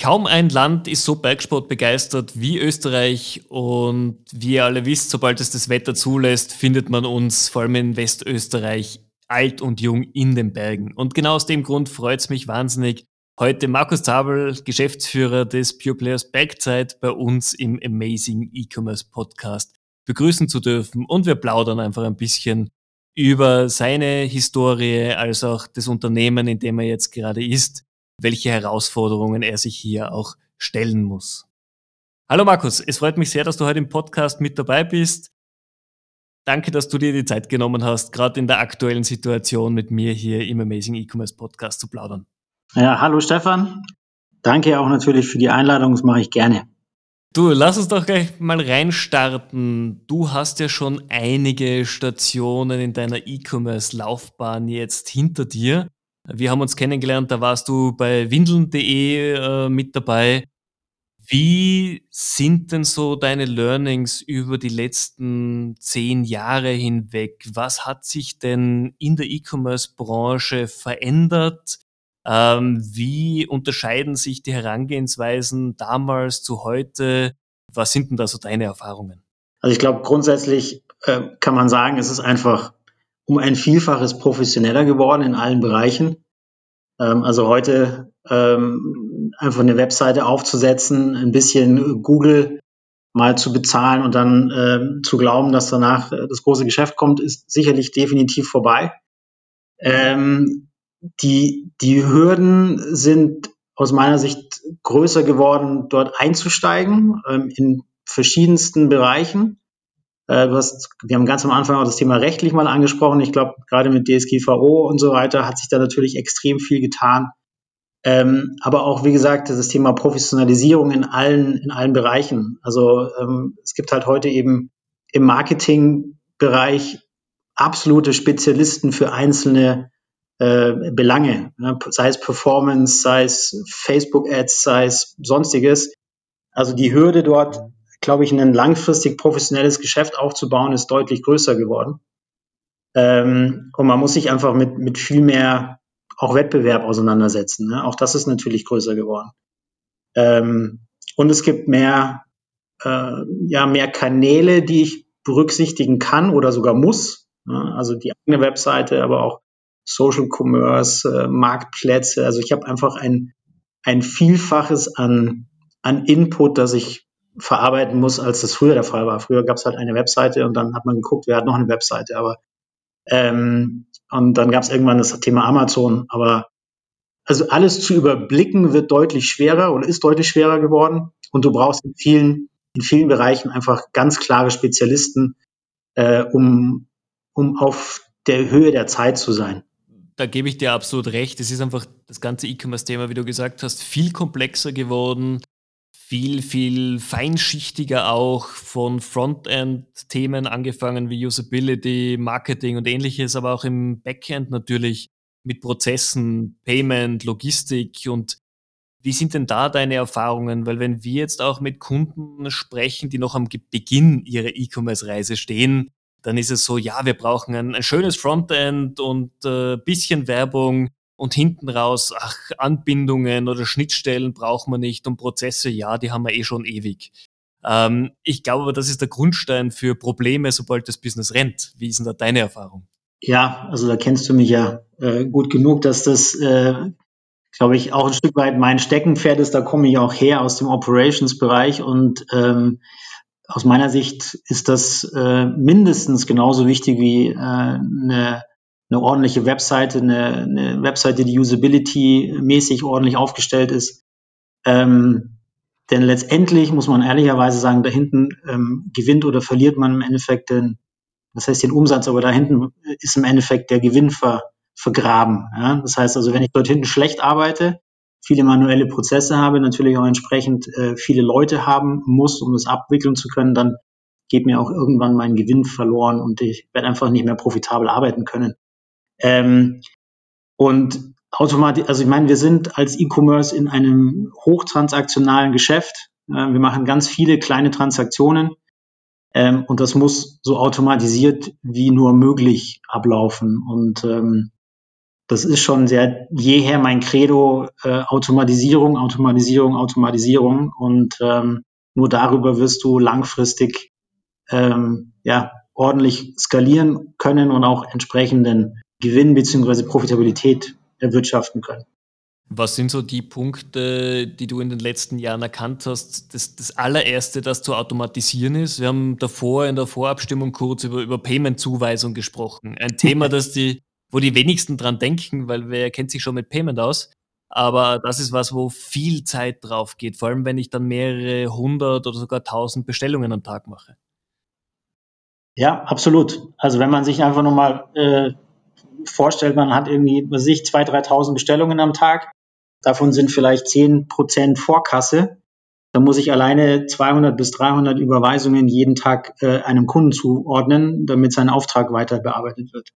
Kaum ein Land ist so Bergsport begeistert wie Österreich und wie ihr alle wisst, sobald es das Wetter zulässt, findet man uns vor allem in Westösterreich alt und jung in den Bergen. Und genau aus dem Grund freut es mich wahnsinnig, heute Markus Zabel, Geschäftsführer des Pure Players Bergzeit, bei uns im Amazing E-Commerce Podcast begrüßen zu dürfen. Und wir plaudern einfach ein bisschen über seine Historie, als auch das Unternehmen, in dem er jetzt gerade ist welche Herausforderungen er sich hier auch stellen muss. Hallo Markus, es freut mich sehr, dass du heute im Podcast mit dabei bist. Danke, dass du dir die Zeit genommen hast, gerade in der aktuellen Situation mit mir hier im Amazing E-Commerce Podcast zu plaudern. Ja, hallo Stefan. Danke auch natürlich für die Einladung, das mache ich gerne. Du, lass uns doch gleich mal reinstarten. Du hast ja schon einige Stationen in deiner E-Commerce-Laufbahn jetzt hinter dir. Wir haben uns kennengelernt, da warst du bei windeln.de äh, mit dabei. Wie sind denn so deine Learnings über die letzten zehn Jahre hinweg? Was hat sich denn in der E-Commerce-Branche verändert? Ähm, wie unterscheiden sich die Herangehensweisen damals zu heute? Was sind denn da so deine Erfahrungen? Also ich glaube, grundsätzlich äh, kann man sagen, es ist einfach um ein Vielfaches professioneller geworden in allen Bereichen. Ähm, also heute ähm, einfach eine Webseite aufzusetzen, ein bisschen Google mal zu bezahlen und dann ähm, zu glauben, dass danach äh, das große Geschäft kommt, ist sicherlich definitiv vorbei. Ähm, die, die Hürden sind aus meiner Sicht größer geworden, dort einzusteigen ähm, in verschiedensten Bereichen. Äh, du hast, wir haben ganz am Anfang auch das Thema rechtlich mal angesprochen. Ich glaube, gerade mit DSGVO und so weiter hat sich da natürlich extrem viel getan. Ähm, aber auch, wie gesagt, das Thema Professionalisierung in allen, in allen Bereichen. Also ähm, es gibt halt heute eben im Marketingbereich absolute Spezialisten für einzelne äh, Belange, ne? sei es Performance, sei es Facebook-Ads, sei es sonstiges. Also die Hürde dort glaube ich, ein langfristig professionelles Geschäft aufzubauen, ist deutlich größer geworden. Ähm, und man muss sich einfach mit, mit viel mehr auch Wettbewerb auseinandersetzen. Ne? Auch das ist natürlich größer geworden. Ähm, und es gibt mehr, äh, ja, mehr Kanäle, die ich berücksichtigen kann oder sogar muss. Ne? Also die eigene Webseite, aber auch Social Commerce, äh, Marktplätze. Also ich habe einfach ein, ein Vielfaches an, an Input, das ich verarbeiten muss, als das früher der Fall war. Früher gab es halt eine Webseite und dann hat man geguckt, wer hat noch eine Webseite. Aber ähm, und dann gab es irgendwann das Thema Amazon. Aber also alles zu überblicken wird deutlich schwerer oder ist deutlich schwerer geworden. Und du brauchst in vielen, in vielen Bereichen einfach ganz klare Spezialisten, äh, um, um auf der Höhe der Zeit zu sein. Da gebe ich dir absolut recht. Es ist einfach das ganze E-Commerce-Thema, wie du gesagt hast, viel komplexer geworden viel, viel feinschichtiger auch von Frontend-Themen angefangen wie Usability, Marketing und ähnliches, aber auch im Backend natürlich mit Prozessen, Payment, Logistik und wie sind denn da deine Erfahrungen? Weil wenn wir jetzt auch mit Kunden sprechen, die noch am Beginn ihrer E-Commerce-Reise stehen, dann ist es so, ja, wir brauchen ein, ein schönes Frontend und äh, bisschen Werbung, und hinten raus, ach, Anbindungen oder Schnittstellen brauchen wir nicht und Prozesse, ja, die haben wir eh schon ewig. Ähm, ich glaube aber, das ist der Grundstein für Probleme, sobald das Business rennt. Wie ist denn da deine Erfahrung? Ja, also da kennst du mich ja äh, gut genug, dass das, äh, glaube ich, auch ein Stück weit mein Steckenpferd ist. Da komme ich auch her aus dem Operations-Bereich und ähm, aus meiner Sicht ist das äh, mindestens genauso wichtig wie äh, eine eine ordentliche Webseite, eine, eine Webseite, die usability-mäßig ordentlich aufgestellt ist. Ähm, denn letztendlich muss man ehrlicherweise sagen, da hinten ähm, gewinnt oder verliert man im Endeffekt den, das heißt den Umsatz, aber da hinten ist im Endeffekt der Gewinn ver, vergraben. Ja? Das heißt also, wenn ich dort hinten schlecht arbeite, viele manuelle Prozesse habe, natürlich auch entsprechend äh, viele Leute haben muss, um das abwickeln zu können, dann geht mir auch irgendwann mein Gewinn verloren und ich werde einfach nicht mehr profitabel arbeiten können. Ähm, und automatisch, also ich meine, wir sind als E-Commerce in einem hochtransaktionalen Geschäft. Äh, wir machen ganz viele kleine Transaktionen. Ähm, und das muss so automatisiert wie nur möglich ablaufen. Und ähm, das ist schon sehr jeher mein Credo, äh, Automatisierung, Automatisierung, Automatisierung. Und ähm, nur darüber wirst du langfristig ähm, ja, ordentlich skalieren können und auch entsprechenden Gewinn bzw. Profitabilität erwirtschaften können. Was sind so die Punkte, die du in den letzten Jahren erkannt hast? Das, das allererste, das zu automatisieren ist. Wir haben davor in der Vorabstimmung kurz über, über Payment-Zuweisung gesprochen. Ein Thema, das die, wo die wenigsten dran denken, weil wer kennt sich schon mit Payment aus. Aber das ist was, wo viel Zeit drauf geht, vor allem wenn ich dann mehrere hundert oder sogar tausend Bestellungen am Tag mache. Ja, absolut. Also wenn man sich einfach nochmal äh, vorstellt, man hat irgendwie, was sich, 2.000, 3.000 Bestellungen am Tag Davon sind vielleicht 10 Prozent Vorkasse. Da muss ich alleine 200 bis 300 Überweisungen jeden Tag äh, einem Kunden zuordnen, damit sein Auftrag weiter bearbeitet wird.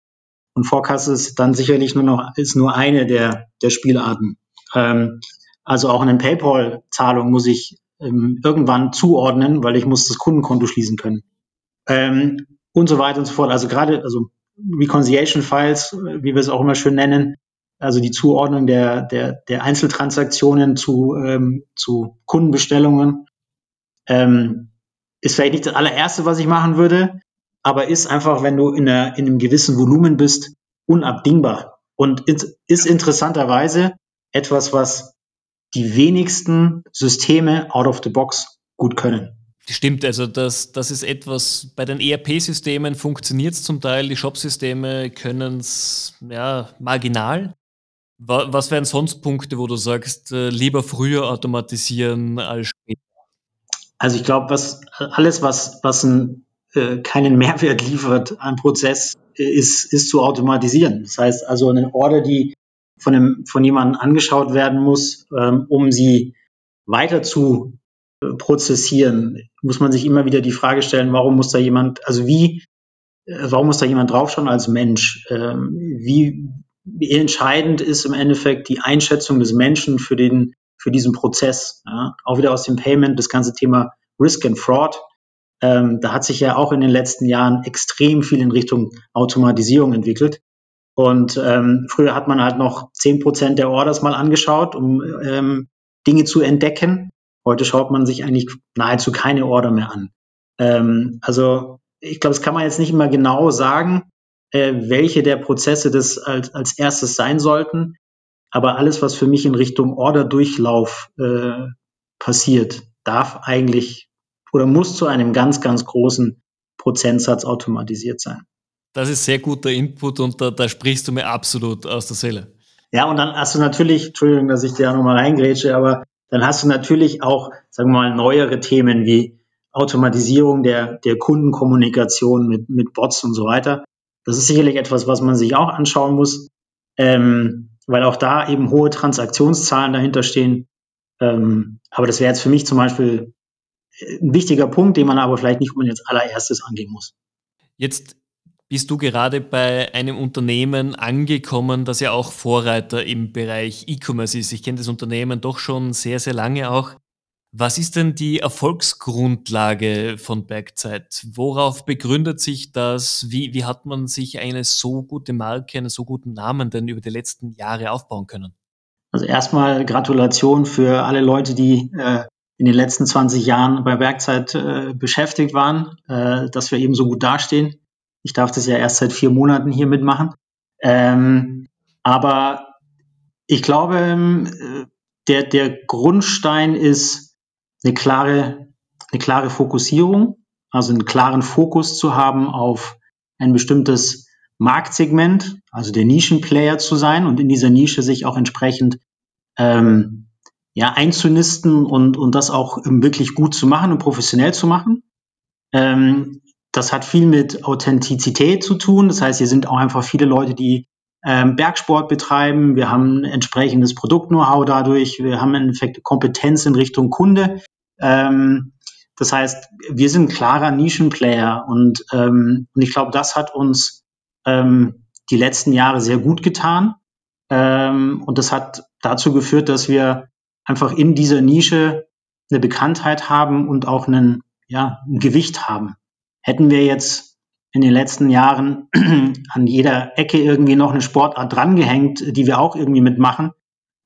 Und Vorkasse ist dann sicherlich nur noch ist nur eine der der Spielarten. Ähm, also auch eine PayPal-Zahlung muss ich ähm, irgendwann zuordnen, weil ich muss das Kundenkonto schließen können. Ähm, und so weiter und so fort. Also gerade also Reconciliation Files, wie wir es auch immer schön nennen, also die Zuordnung der, der, der Einzeltransaktionen zu, ähm, zu Kundenbestellungen, ähm, ist vielleicht nicht das allererste, was ich machen würde, aber ist einfach, wenn du in, einer, in einem gewissen Volumen bist, unabdingbar. Und ist interessanterweise etwas, was die wenigsten Systeme out of the box gut können. Stimmt, also das, das ist etwas, bei den ERP-Systemen funktioniert es zum Teil, die Shop-Systeme können es ja, marginal, was wären sonst Punkte, wo du sagst, äh, lieber früher automatisieren als später? Also ich glaube, was alles, was, was ein, äh, keinen Mehrwert liefert an Prozess, ist, ist zu automatisieren. Das heißt also eine Order, die von, einem, von jemandem angeschaut werden muss, ähm, um sie weiter zu äh, prozessieren, muss man sich immer wieder die Frage stellen, warum muss da jemand, also wie, äh, warum muss da jemand draufschauen als Mensch? Ähm, wie, entscheidend ist im Endeffekt die Einschätzung des Menschen für den, für diesen Prozess. Ja. Auch wieder aus dem Payment, das ganze Thema Risk and Fraud. Ähm, da hat sich ja auch in den letzten Jahren extrem viel in Richtung Automatisierung entwickelt. Und ähm, früher hat man halt noch zehn Prozent der Orders mal angeschaut, um ähm, Dinge zu entdecken. Heute schaut man sich eigentlich nahezu keine Order mehr an. Ähm, also ich glaube, das kann man jetzt nicht immer genau sagen, äh, welche der Prozesse das als, als erstes sein sollten. Aber alles, was für mich in Richtung Orderdurchlauf äh, passiert, darf eigentlich oder muss zu einem ganz, ganz großen Prozentsatz automatisiert sein. Das ist sehr guter Input und da, da sprichst du mir absolut aus der Seele. Ja, und dann hast du natürlich, Entschuldigung, dass ich da nochmal reingrätsche, aber dann hast du natürlich auch, sagen wir mal, neuere Themen wie Automatisierung der, der Kundenkommunikation mit, mit Bots und so weiter. Das ist sicherlich etwas, was man sich auch anschauen muss, ähm, weil auch da eben hohe Transaktionszahlen dahinter stehen. Ähm, aber das wäre jetzt für mich zum Beispiel äh, ein wichtiger Punkt, den man aber vielleicht nicht unbedingt als allererstes angehen muss. Jetzt bist du gerade bei einem Unternehmen angekommen, das ja auch Vorreiter im Bereich E-Commerce ist. Ich kenne das Unternehmen doch schon sehr, sehr lange auch. Was ist denn die Erfolgsgrundlage von Bergzeit? Worauf begründet sich das? Wie, wie hat man sich eine so gute Marke, einen so guten Namen denn über die letzten Jahre aufbauen können? Also erstmal Gratulation für alle Leute, die äh, in den letzten 20 Jahren bei Bergzeit äh, beschäftigt waren, äh, dass wir eben so gut dastehen. Ich darf das ja erst seit vier Monaten hier mitmachen. Ähm, aber ich glaube, ähm, der, der Grundstein ist, eine klare, eine klare Fokussierung, also einen klaren Fokus zu haben auf ein bestimmtes Marktsegment, also der Nischenplayer zu sein und in dieser Nische sich auch entsprechend ähm, ja, einzunisten und, und das auch wirklich gut zu machen und professionell zu machen. Ähm, das hat viel mit Authentizität zu tun. Das heißt, hier sind auch einfach viele Leute, die ähm, Bergsport betreiben. Wir haben entsprechendes Produkt-Know-how dadurch. Wir haben im Endeffekt Kompetenz in Richtung Kunde. Ähm, das heißt, wir sind klarer Nischenplayer und, ähm, und ich glaube, das hat uns ähm, die letzten Jahre sehr gut getan. Ähm, und das hat dazu geführt, dass wir einfach in dieser Nische eine Bekanntheit haben und auch einen, ja, ein Gewicht haben. Hätten wir jetzt in den letzten Jahren an jeder Ecke irgendwie noch eine Sportart drangehängt, die wir auch irgendwie mitmachen,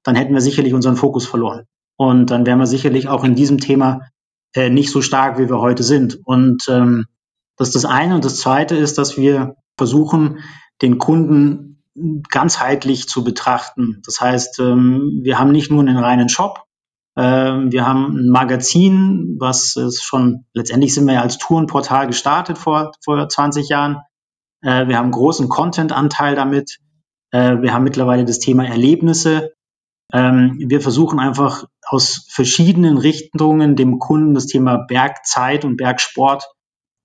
dann hätten wir sicherlich unseren Fokus verloren. Und dann wären wir sicherlich auch in diesem Thema äh, nicht so stark, wie wir heute sind. Und ähm, das ist das eine. Und das zweite ist, dass wir versuchen, den Kunden ganzheitlich zu betrachten. Das heißt, ähm, wir haben nicht nur einen reinen Shop, wir haben ein Magazin, was ist schon, letztendlich sind wir ja als Tourenportal gestartet vor, vor 20 Jahren. Äh, wir haben großen Content-Anteil damit. Äh, wir haben mittlerweile das Thema Erlebnisse. Ähm, wir versuchen einfach aus verschiedenen Richtungen dem Kunden das Thema Bergzeit und Bergsport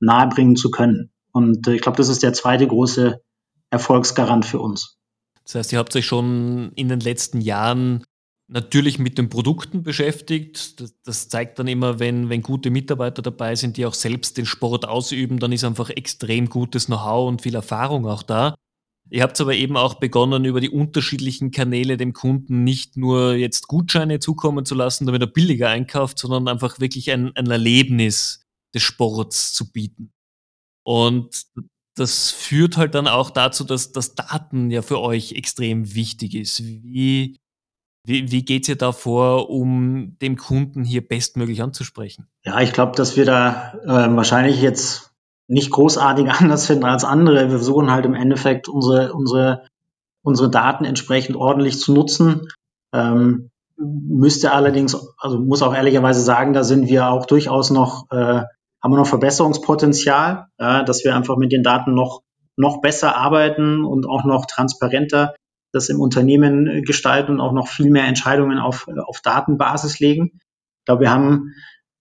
nahebringen zu können. Und äh, ich glaube, das ist der zweite große Erfolgsgarant für uns. Das heißt, ihr habt euch schon in den letzten Jahren natürlich mit den Produkten beschäftigt. Das, das, zeigt dann immer, wenn, wenn gute Mitarbeiter dabei sind, die auch selbst den Sport ausüben, dann ist einfach extrem gutes Know-how und viel Erfahrung auch da. Ihr habt aber eben auch begonnen, über die unterschiedlichen Kanäle dem Kunden nicht nur jetzt Gutscheine zukommen zu lassen, damit er billiger einkauft, sondern einfach wirklich ein, ein Erlebnis des Sports zu bieten. Und das führt halt dann auch dazu, dass das Daten ja für euch extrem wichtig ist. Wie, wie, wie geht ihr da vor, um dem Kunden hier bestmöglich anzusprechen? Ja, ich glaube, dass wir da äh, wahrscheinlich jetzt nicht großartig anders finden als andere. Wir versuchen halt im Endeffekt unsere, unsere, unsere Daten entsprechend ordentlich zu nutzen. Ähm, müsste allerdings, also muss auch ehrlicherweise sagen, da sind wir auch durchaus noch, äh, haben wir noch Verbesserungspotenzial, ja, dass wir einfach mit den Daten noch, noch besser arbeiten und auch noch transparenter das im Unternehmen äh, gestalten und auch noch viel mehr Entscheidungen auf, äh, auf Datenbasis legen. Ich glaube, wir haben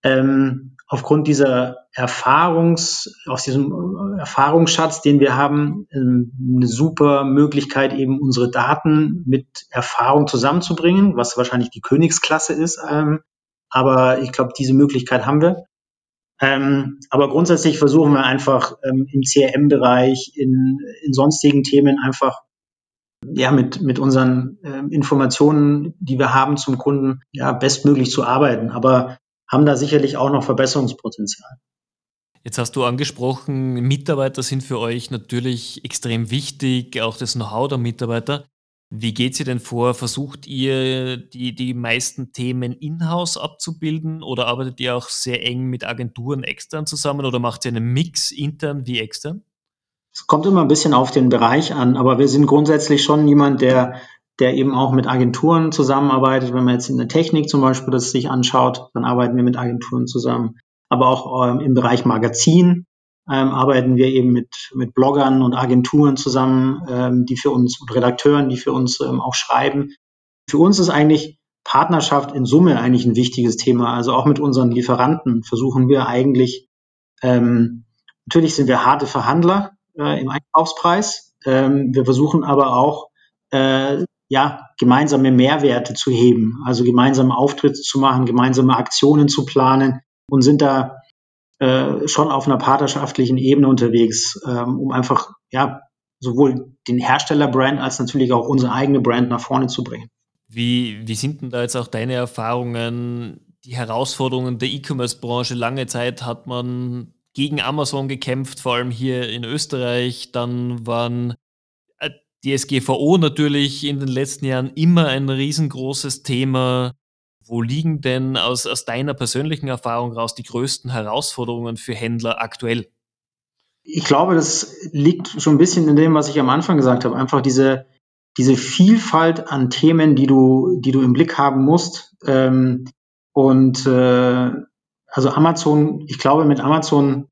ähm, aufgrund dieser Erfahrungs, aus diesem äh, Erfahrungsschatz, den wir haben, ähm, eine super Möglichkeit, eben unsere Daten mit Erfahrung zusammenzubringen, was wahrscheinlich die Königsklasse ist. Ähm, aber ich glaube, diese Möglichkeit haben wir. Ähm, aber grundsätzlich versuchen wir einfach im CRM-Bereich, in, in sonstigen Themen einfach ja, mit, mit unseren äh, Informationen, die wir haben zum Kunden, ja, bestmöglich zu arbeiten, aber haben da sicherlich auch noch Verbesserungspotenzial. Jetzt hast du angesprochen, Mitarbeiter sind für euch natürlich extrem wichtig, auch das Know-how der Mitarbeiter. Wie geht ihr denn vor? Versucht ihr die, die meisten Themen in-house abzubilden oder arbeitet ihr auch sehr eng mit Agenturen extern zusammen oder macht ihr einen Mix intern wie extern? Es kommt immer ein bisschen auf den Bereich an, aber wir sind grundsätzlich schon jemand, der, der eben auch mit Agenturen zusammenarbeitet. Wenn man jetzt in der Technik zum Beispiel das sich anschaut, dann arbeiten wir mit Agenturen zusammen. Aber auch ähm, im Bereich Magazin ähm, arbeiten wir eben mit, mit Bloggern und Agenturen zusammen, ähm, die für uns, und Redakteuren, die für uns ähm, auch schreiben. Für uns ist eigentlich Partnerschaft in Summe eigentlich ein wichtiges Thema. Also auch mit unseren Lieferanten versuchen wir eigentlich, ähm, natürlich sind wir harte Verhandler, äh, im Einkaufspreis. Ähm, wir versuchen aber auch, äh, ja, gemeinsame Mehrwerte zu heben, also gemeinsame Auftritte zu machen, gemeinsame Aktionen zu planen und sind da äh, schon auf einer partnerschaftlichen Ebene unterwegs, ähm, um einfach, ja, sowohl den Herstellerbrand als natürlich auch unsere eigene Brand nach vorne zu bringen. Wie, wie sind denn da jetzt auch deine Erfahrungen, die Herausforderungen der E-Commerce-Branche? Lange Zeit hat man gegen Amazon gekämpft, vor allem hier in Österreich. Dann waren äh, die SGVO natürlich in den letzten Jahren immer ein riesengroßes Thema. Wo liegen denn aus, aus deiner persönlichen Erfahrung raus die größten Herausforderungen für Händler aktuell? Ich glaube, das liegt schon ein bisschen in dem, was ich am Anfang gesagt habe. Einfach diese, diese Vielfalt an Themen, die du, die du im Blick haben musst. Ähm, und äh, also Amazon, ich glaube mit Amazon,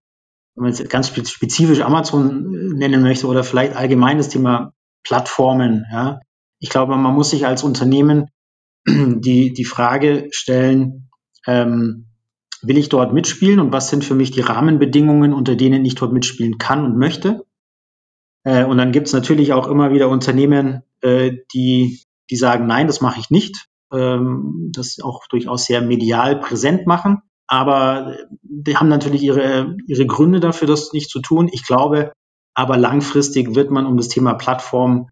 wenn man jetzt ganz spezifisch Amazon äh, nennen möchte oder vielleicht allgemein das Thema Plattformen, ja. Ich glaube, man muss sich als Unternehmen die, die Frage stellen, ähm, will ich dort mitspielen und was sind für mich die Rahmenbedingungen, unter denen ich dort mitspielen kann und möchte? Äh, und dann gibt es natürlich auch immer wieder Unternehmen, äh, die, die sagen, nein, das mache ich nicht, ähm, das auch durchaus sehr medial präsent machen. Aber die haben natürlich ihre, ihre Gründe dafür, das nicht zu tun. Ich glaube, aber langfristig wird man um das Thema Plattform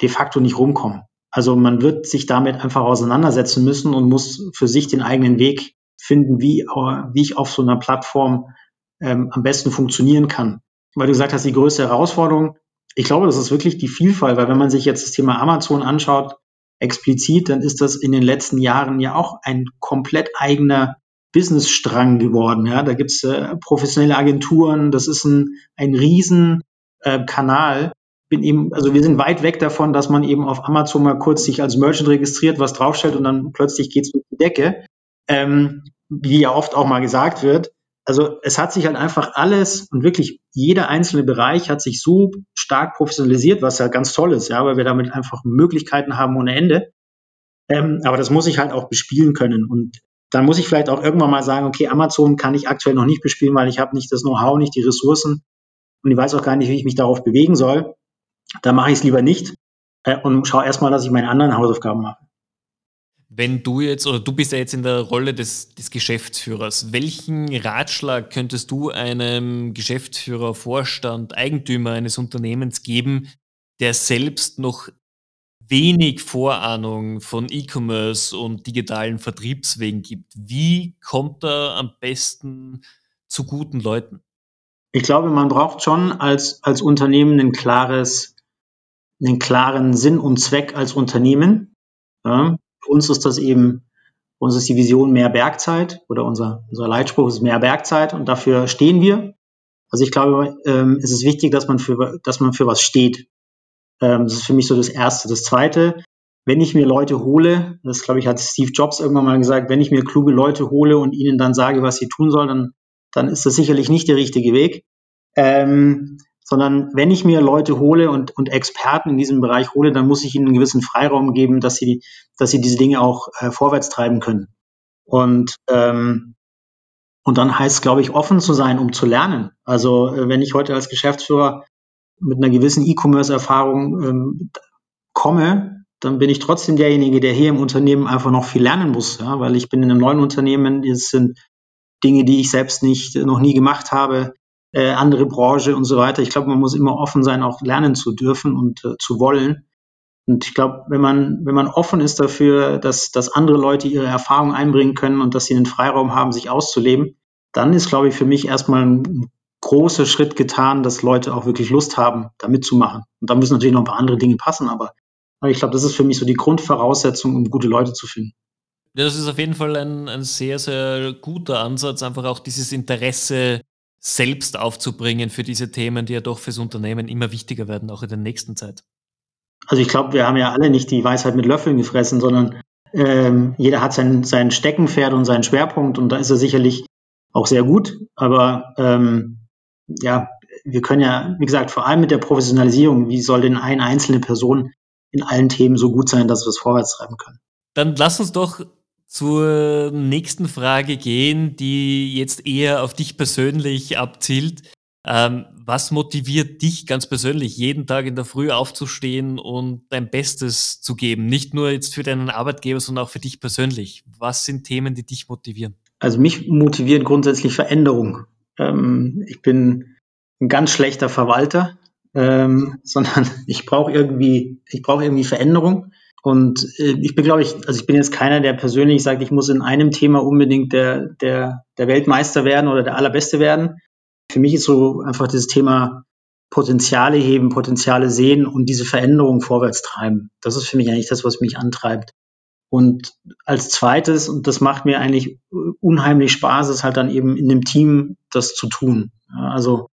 de facto nicht rumkommen. Also man wird sich damit einfach auseinandersetzen müssen und muss für sich den eigenen Weg finden, wie, wie ich auf so einer Plattform ähm, am besten funktionieren kann. weil du gesagt hast, die größte Herausforderung, ich glaube, das ist wirklich die Vielfalt, weil wenn man sich jetzt das Thema Amazon anschaut, explizit, dann ist das in den letzten Jahren ja auch ein komplett eigener Businessstrang geworden. Ja, da gibt's äh, professionelle Agenturen, das ist ein, ein riesen äh, Kanal. Bin eben, also wir sind weit weg davon, dass man eben auf Amazon mal kurz sich als Merchant registriert, was draufstellt und dann plötzlich geht's durch die Decke. Ähm, wie ja oft auch mal gesagt wird. Also es hat sich halt einfach alles und wirklich jeder einzelne Bereich hat sich so stark professionalisiert, was ja ganz toll ist, ja, weil wir damit einfach Möglichkeiten haben ohne Ende. Ähm, aber das muss ich halt auch bespielen können. Und dann muss ich vielleicht auch irgendwann mal sagen, okay, Amazon kann ich aktuell noch nicht bespielen, weil ich habe nicht das Know-how, nicht die Ressourcen und ich weiß auch gar nicht, wie ich mich darauf bewegen soll. Da mache ich es lieber nicht äh, und schaue erstmal, dass ich meine anderen Hausaufgaben mache. Wenn du jetzt, oder du bist ja jetzt in der Rolle des, des Geschäftsführers, welchen Ratschlag könntest du einem Geschäftsführer, Vorstand, Eigentümer eines Unternehmens geben, der selbst noch wenig Vorahnung von E-Commerce und digitalen Vertriebswegen gibt? Wie kommt er am besten zu guten Leuten? Ich glaube, man braucht schon als, als Unternehmen ein klares, einen klaren Sinn und Zweck als Unternehmen. Ja, für uns ist das eben, für uns ist die Vision mehr Bergzeit oder unser, unser Leitspruch ist mehr Bergzeit und dafür stehen wir. Also ich glaube, ähm, es ist wichtig, dass man für, dass man für was steht. Ähm, das ist für mich so das Erste. Das Zweite, wenn ich mir Leute hole, das glaube ich hat Steve Jobs irgendwann mal gesagt, wenn ich mir kluge Leute hole und ihnen dann sage, was sie tun sollen, dann, dann ist das sicherlich nicht der richtige Weg. Ähm, sondern wenn ich mir Leute hole und, und Experten in diesem Bereich hole, dann muss ich ihnen einen gewissen Freiraum geben, dass sie, dass sie diese Dinge auch äh, vorwärts treiben können. Und, ähm, und dann heißt es, glaube ich, offen zu sein, um zu lernen. Also äh, wenn ich heute als Geschäftsführer mit einer gewissen E-Commerce-Erfahrung ähm, komme, dann bin ich trotzdem derjenige, der hier im Unternehmen einfach noch viel lernen muss, ja, weil ich bin in einem neuen Unternehmen, es sind Dinge, die ich selbst nicht noch nie gemacht habe äh, andere Branche und so weiter. Ich glaube, man muss immer offen sein, auch lernen zu dürfen und äh, zu wollen. Und ich glaube, wenn man, wenn man offen ist dafür, dass, dass andere Leute ihre Erfahrungen einbringen können und dass sie einen Freiraum haben, sich auszuleben, dann ist, glaube ich, für mich erstmal ein großer Schritt getan, dass Leute auch wirklich Lust haben, da mitzumachen. Und da müssen natürlich noch ein paar andere Dinge passen, aber, aber ich glaube, das ist für mich so die Grundvoraussetzung, um gute Leute zu finden. Das ist auf jeden Fall ein, ein sehr, sehr guter Ansatz, einfach auch dieses Interesse selbst aufzubringen für diese Themen, die ja doch fürs Unternehmen immer wichtiger werden, auch in der nächsten Zeit? Also ich glaube, wir haben ja alle nicht die Weisheit mit Löffeln gefressen, sondern ähm, jeder hat sein, sein Steckenpferd und seinen Schwerpunkt und da ist er sicherlich auch sehr gut. Aber ähm, ja, wir können ja, wie gesagt, vor allem mit der Professionalisierung, wie soll denn eine einzelne Person in allen Themen so gut sein, dass wir es vorwärts treiben können? Dann lass uns doch zur nächsten Frage gehen, die jetzt eher auf dich persönlich abzielt. Ähm, was motiviert dich ganz persönlich, jeden Tag in der Früh aufzustehen und dein Bestes zu geben? Nicht nur jetzt für deinen Arbeitgeber, sondern auch für dich persönlich. Was sind Themen, die dich motivieren? Also mich motiviert grundsätzlich Veränderung. Ähm, ich bin ein ganz schlechter Verwalter, ähm, sondern ich brauche irgendwie, ich brauche irgendwie Veränderung. Und äh, ich bin, glaube ich, also ich bin jetzt keiner, der persönlich sagt, ich muss in einem Thema unbedingt der, der, der Weltmeister werden oder der Allerbeste werden. Für mich ist so einfach dieses Thema Potenziale heben, Potenziale sehen und diese Veränderung vorwärts treiben. Das ist für mich eigentlich das, was mich antreibt. Und als zweites, und das macht mir eigentlich unheimlich Spaß, ist halt dann eben in dem Team das zu tun. Also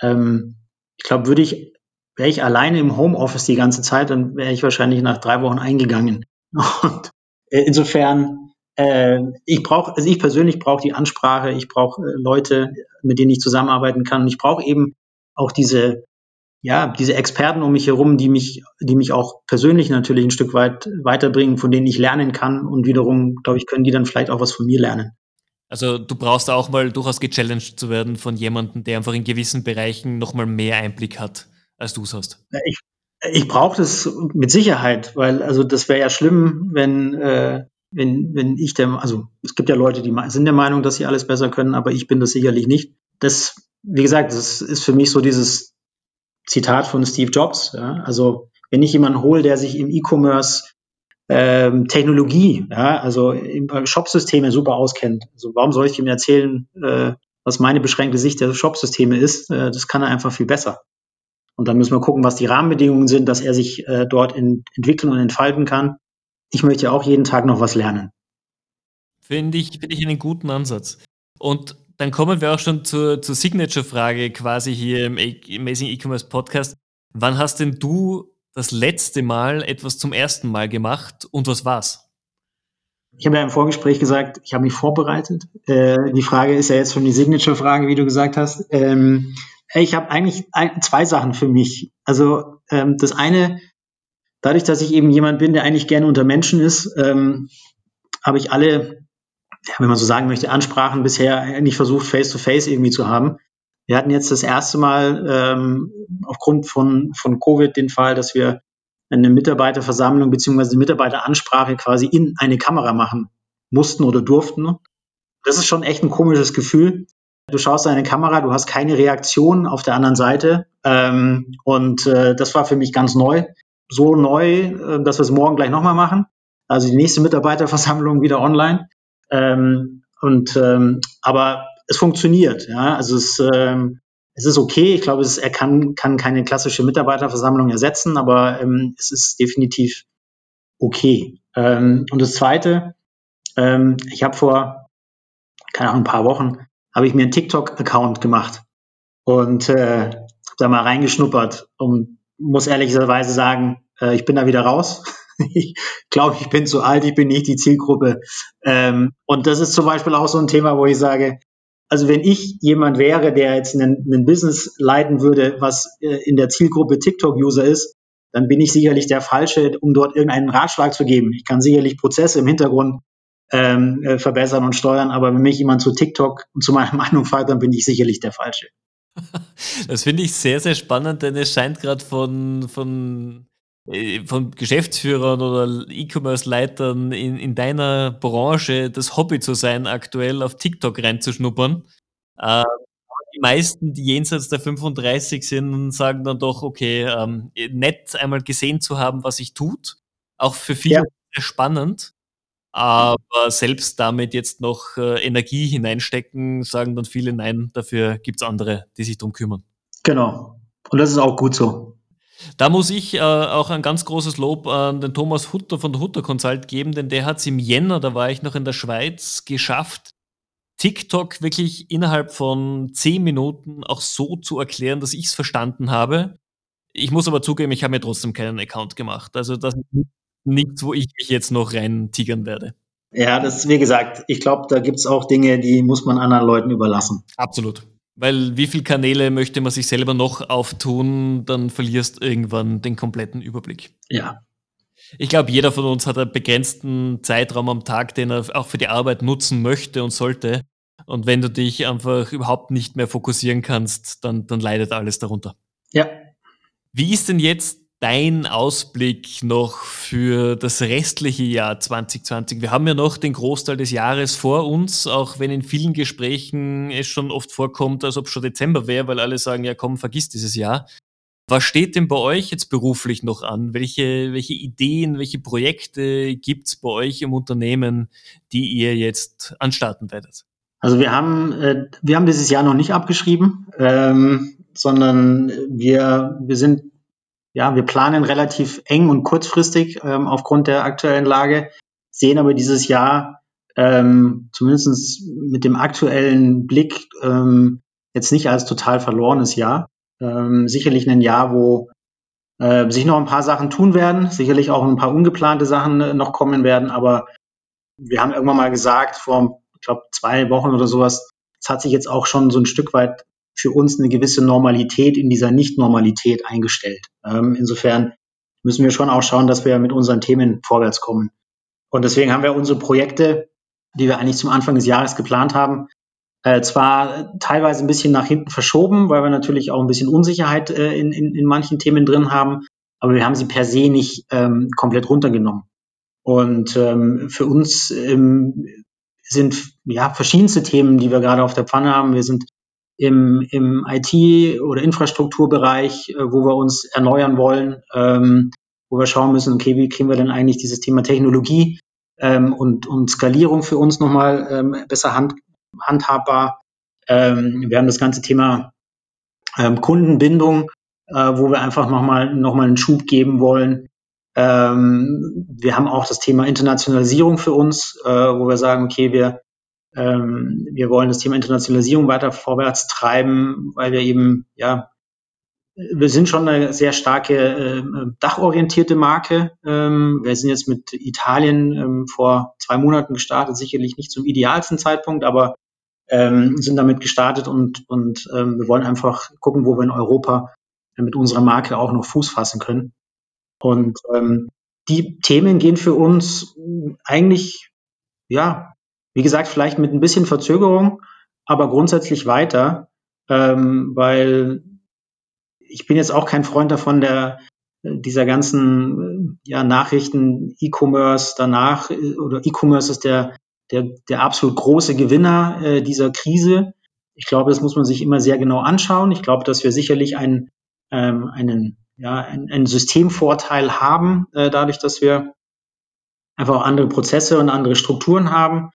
ähm, ich glaube, würde ich wäre ich alleine im Homeoffice die ganze Zeit, dann wäre ich wahrscheinlich nach drei Wochen eingegangen. Und äh, insofern, äh, ich brauche, also ich persönlich brauche die Ansprache, ich brauche äh, Leute, mit denen ich zusammenarbeiten kann. Und ich brauche eben auch diese, ja, diese Experten um mich herum, die mich, die mich auch persönlich natürlich ein Stück weit weiterbringen, von denen ich lernen kann. Und wiederum, glaube ich, können die dann vielleicht auch was von mir lernen. Also du brauchst auch mal durchaus gechallenged zu werden von jemandem, der einfach in gewissen Bereichen nochmal mehr Einblick hat als du es hast. Ich, ich brauche das mit Sicherheit, weil also das wäre ja schlimm, wenn, äh, wenn, wenn ich der, also es gibt ja Leute, die sind der Meinung, dass sie alles besser können, aber ich bin das sicherlich nicht. Das, wie gesagt, das ist für mich so dieses Zitat von Steve Jobs. Ja? Also wenn ich jemanden hole, der sich im E-Commerce ähm, Technologie, ja, also Shopsysteme super auskennt. Also warum soll ich ihm erzählen, äh, was meine beschränkte Sicht der Shopsysteme ist, äh, das kann er einfach viel besser. Und dann müssen wir gucken, was die Rahmenbedingungen sind, dass er sich äh, dort in, entwickeln und entfalten kann. Ich möchte auch jeden Tag noch was lernen. Finde ich, finde ich einen guten Ansatz. Und dann kommen wir auch schon zur, zur Signature-Frage quasi hier im Amazing E-Commerce Podcast. Wann hast denn du das letzte Mal etwas zum ersten Mal gemacht und was war's? Ich habe ja im Vorgespräch gesagt, ich habe mich vorbereitet. Äh, die Frage ist ja jetzt schon die Signature-Frage, wie du gesagt hast. Ähm, ich habe eigentlich ein, zwei Sachen für mich. Also ähm, das eine, dadurch, dass ich eben jemand bin, der eigentlich gerne unter Menschen ist, ähm, habe ich alle, ja, wenn man so sagen möchte, Ansprachen bisher eigentlich versucht, face-to-face -face irgendwie zu haben. Wir hatten jetzt das erste Mal ähm, aufgrund von, von Covid den Fall, dass wir eine Mitarbeiterversammlung beziehungsweise eine Mitarbeiteransprache quasi in eine Kamera machen mussten oder durften. Das ist schon echt ein komisches Gefühl. Du schaust in eine Kamera, du hast keine Reaktion auf der anderen Seite. Ähm, und äh, das war für mich ganz neu. So neu, äh, dass wir es morgen gleich nochmal machen. Also die nächste Mitarbeiterversammlung wieder online. Ähm, und ähm, aber es funktioniert. Ja, also es, ähm, es ist okay. Ich glaube, es, er kann, kann keine klassische Mitarbeiterversammlung ersetzen, aber ähm, es ist definitiv okay. Ähm, und das Zweite, ähm, ich habe vor, keine Ahnung, ein paar Wochen, habe ich mir einen TikTok-Account gemacht und äh, da mal reingeschnuppert und muss ehrlicherweise sagen, äh, ich bin da wieder raus. ich glaube, ich bin zu alt, ich bin nicht die Zielgruppe. Ähm, und das ist zum Beispiel auch so ein Thema, wo ich sage, also wenn ich jemand wäre, der jetzt einen Business leiten würde, was äh, in der Zielgruppe TikTok-User ist, dann bin ich sicherlich der Falsche, um dort irgendeinen Ratschlag zu geben. Ich kann sicherlich Prozesse im Hintergrund ähm, äh, verbessern und steuern, aber wenn mich jemand zu TikTok und zu meiner Meinung fragt, dann bin ich sicherlich der Falsche. Das finde ich sehr, sehr spannend, denn es scheint gerade von, von von Geschäftsführern oder E-Commerce-Leitern in, in deiner Branche das Hobby zu sein, aktuell auf TikTok reinzuschnuppern. Äh, die meisten, die jenseits der 35 sind, sagen dann doch, okay, ähm, nett einmal gesehen zu haben, was sich tut. Auch für viele ja. spannend. Aber selbst damit jetzt noch äh, Energie hineinstecken, sagen dann viele, nein, dafür gibt es andere, die sich darum kümmern. Genau. Und das ist auch gut so. Da muss ich äh, auch ein ganz großes Lob an den Thomas Hutter von der Hutter Consult geben, denn der hat es im Jänner, da war ich noch in der Schweiz, geschafft, TikTok wirklich innerhalb von zehn Minuten auch so zu erklären, dass ich es verstanden habe. Ich muss aber zugeben, ich habe mir trotzdem keinen Account gemacht. Also das ist nichts, wo ich mich jetzt noch rein tigern werde. Ja, das ist wie gesagt, ich glaube, da gibt es auch Dinge, die muss man anderen Leuten überlassen. Absolut. Weil wie viele Kanäle möchte man sich selber noch auftun, dann verlierst irgendwann den kompletten Überblick. Ja. Ich glaube, jeder von uns hat einen begrenzten Zeitraum am Tag, den er auch für die Arbeit nutzen möchte und sollte. Und wenn du dich einfach überhaupt nicht mehr fokussieren kannst, dann, dann leidet alles darunter. Ja. Wie ist denn jetzt dein Ausblick noch für das restliche Jahr 2020? Wir haben ja noch den Großteil des Jahres vor uns, auch wenn in vielen Gesprächen es schon oft vorkommt, als ob schon Dezember wäre, weil alle sagen, ja komm, vergiss dieses Jahr. Was steht denn bei euch jetzt beruflich noch an? Welche, welche Ideen, welche Projekte gibt es bei euch im Unternehmen, die ihr jetzt anstarten werdet? Also wir haben, äh, wir haben dieses Jahr noch nicht abgeschrieben, ähm, sondern wir, wir sind ja, wir planen relativ eng und kurzfristig ähm, aufgrund der aktuellen Lage, sehen aber dieses Jahr ähm, zumindest mit dem aktuellen Blick ähm, jetzt nicht als total verlorenes Jahr. Ähm, sicherlich ein Jahr, wo äh, sich noch ein paar Sachen tun werden, sicherlich auch ein paar ungeplante Sachen äh, noch kommen werden, aber wir haben irgendwann mal gesagt, vor, ich glaube, zwei Wochen oder sowas, es hat sich jetzt auch schon so ein Stück weit für uns eine gewisse Normalität in dieser Nicht-Normalität eingestellt. Ähm, insofern müssen wir schon auch schauen, dass wir mit unseren Themen vorwärts kommen. Und deswegen haben wir unsere Projekte, die wir eigentlich zum Anfang des Jahres geplant haben, äh, zwar teilweise ein bisschen nach hinten verschoben, weil wir natürlich auch ein bisschen Unsicherheit äh, in, in, in manchen Themen drin haben, aber wir haben sie per se nicht ähm, komplett runtergenommen. Und ähm, für uns ähm, sind ja verschiedenste Themen, die wir gerade auf der Pfanne haben. Wir sind im, im IT- oder Infrastrukturbereich, äh, wo wir uns erneuern wollen, ähm, wo wir schauen müssen, okay, wie kriegen wir denn eigentlich dieses Thema Technologie ähm, und, und Skalierung für uns nochmal ähm, besser hand, handhabbar. Wir haben das ganze Thema Kundenbindung, äh, wo wir einfach nochmal noch mal einen Schub geben wollen. Wir haben auch das Thema Internationalisierung für uns, äh, wo wir sagen, okay, wir, ähm, wir wollen das Thema Internationalisierung weiter vorwärts treiben, weil wir eben, ja, wir sind schon eine sehr starke äh, dachorientierte Marke. Ähm, wir sind jetzt mit Italien ähm, vor zwei Monaten gestartet, sicherlich nicht zum idealsten Zeitpunkt, aber ähm, sind damit gestartet und, und ähm, wir wollen einfach gucken, wo wir in Europa mit unserer Marke auch noch Fuß fassen können. Und ähm, die Themen gehen für uns eigentlich, ja, wie gesagt, vielleicht mit ein bisschen Verzögerung, aber grundsätzlich weiter, ähm, weil ich bin jetzt auch kein Freund davon, der dieser ganzen ja, Nachrichten, E-Commerce danach oder E-Commerce ist der, der, der absolut große Gewinner äh, dieser Krise. Ich glaube, das muss man sich immer sehr genau anschauen. Ich glaube, dass wir sicherlich einen, ähm, einen, ja, einen, einen Systemvorteil haben, äh, dadurch, dass wir einfach auch andere Prozesse und andere Strukturen haben.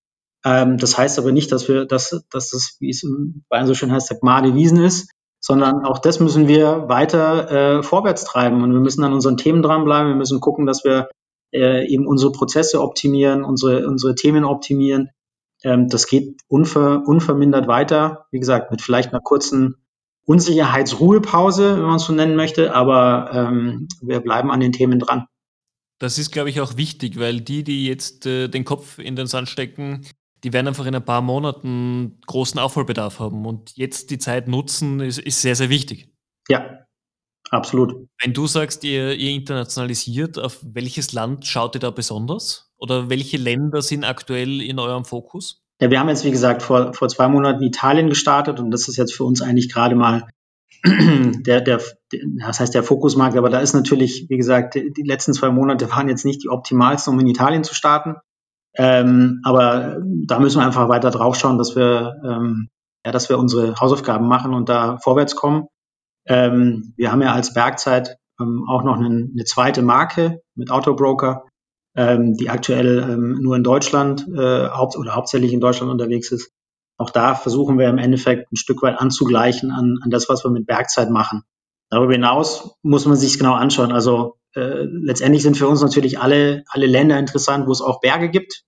Ähm, das heißt aber nicht, dass wir, dass, dass das, wie es bei so schön heißt, der Gmade Wiesen ist sondern auch das müssen wir weiter äh, vorwärts treiben und wir müssen an unseren Themen dranbleiben. Wir müssen gucken, dass wir äh, eben unsere Prozesse optimieren, unsere, unsere Themen optimieren. Ähm, das geht unver, unvermindert weiter. Wie gesagt, mit vielleicht einer kurzen Unsicherheitsruhepause, wenn man es so nennen möchte, aber ähm, wir bleiben an den Themen dran. Das ist, glaube ich, auch wichtig, weil die, die jetzt äh, den Kopf in den Sand stecken, die werden einfach in ein paar Monaten großen Aufholbedarf haben. Und jetzt die Zeit nutzen, ist, ist sehr, sehr wichtig. Ja, absolut. Wenn du sagst, ihr, ihr internationalisiert, auf welches Land schaut ihr da besonders? Oder welche Länder sind aktuell in eurem Fokus? Ja, wir haben jetzt, wie gesagt, vor, vor zwei Monaten Italien gestartet und das ist jetzt für uns eigentlich gerade mal der, der, das heißt der Fokusmarkt, aber da ist natürlich, wie gesagt, die letzten zwei Monate waren jetzt nicht die optimalsten, um in Italien zu starten. Ähm, aber da müssen wir einfach weiter drauf schauen, dass wir, ähm, ja, dass wir unsere Hausaufgaben machen und da vorwärts kommen. Ähm, wir haben ja als Bergzeit ähm, auch noch eine, eine zweite Marke mit Autobroker, ähm, die aktuell ähm, nur in Deutschland äh, haupt oder hauptsächlich in Deutschland unterwegs ist. Auch da versuchen wir im Endeffekt ein Stück weit anzugleichen an, an das, was wir mit Bergzeit machen. Darüber hinaus muss man sich genau anschauen. Also äh, letztendlich sind für uns natürlich alle, alle Länder interessant, wo es auch Berge gibt.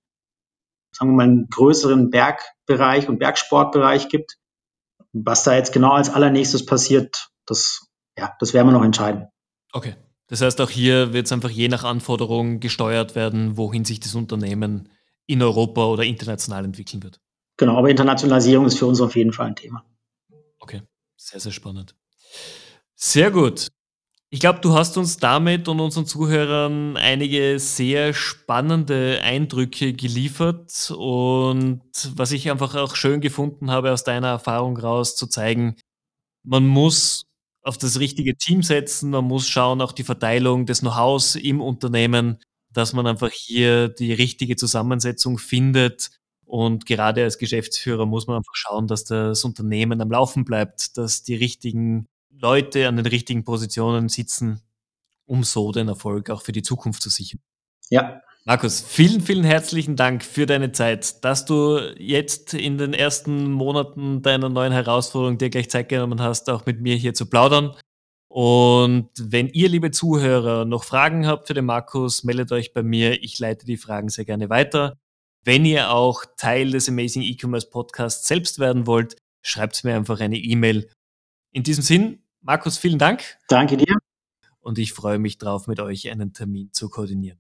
Sagen wir mal einen größeren Bergbereich und Bergsportbereich gibt. Was da jetzt genau als allernächstes passiert, das, ja, das werden wir noch entscheiden. Okay. Das heißt, auch hier wird es einfach je nach Anforderung gesteuert werden, wohin sich das Unternehmen in Europa oder international entwickeln wird. Genau, aber Internationalisierung ist für uns auf jeden Fall ein Thema. Okay, sehr, sehr spannend. Sehr gut. Ich glaube, du hast uns damit und unseren Zuhörern einige sehr spannende Eindrücke geliefert und was ich einfach auch schön gefunden habe, aus deiner Erfahrung raus zu zeigen, man muss auf das richtige Team setzen, man muss schauen, auch die Verteilung des Know-hows im Unternehmen, dass man einfach hier die richtige Zusammensetzung findet. Und gerade als Geschäftsführer muss man einfach schauen, dass das Unternehmen am Laufen bleibt, dass die richtigen Leute an den richtigen Positionen sitzen, um so den Erfolg auch für die Zukunft zu sichern. Ja. Markus, vielen, vielen herzlichen Dank für deine Zeit, dass du jetzt in den ersten Monaten deiner neuen Herausforderung dir gleich Zeit genommen hast, auch mit mir hier zu plaudern. Und wenn ihr, liebe Zuhörer, noch Fragen habt für den Markus, meldet euch bei mir. Ich leite die Fragen sehr gerne weiter. Wenn ihr auch Teil des Amazing E-Commerce Podcasts selbst werden wollt, schreibt mir einfach eine E-Mail. In diesem Sinn, Markus, vielen Dank. Danke dir. Und ich freue mich drauf, mit euch einen Termin zu koordinieren.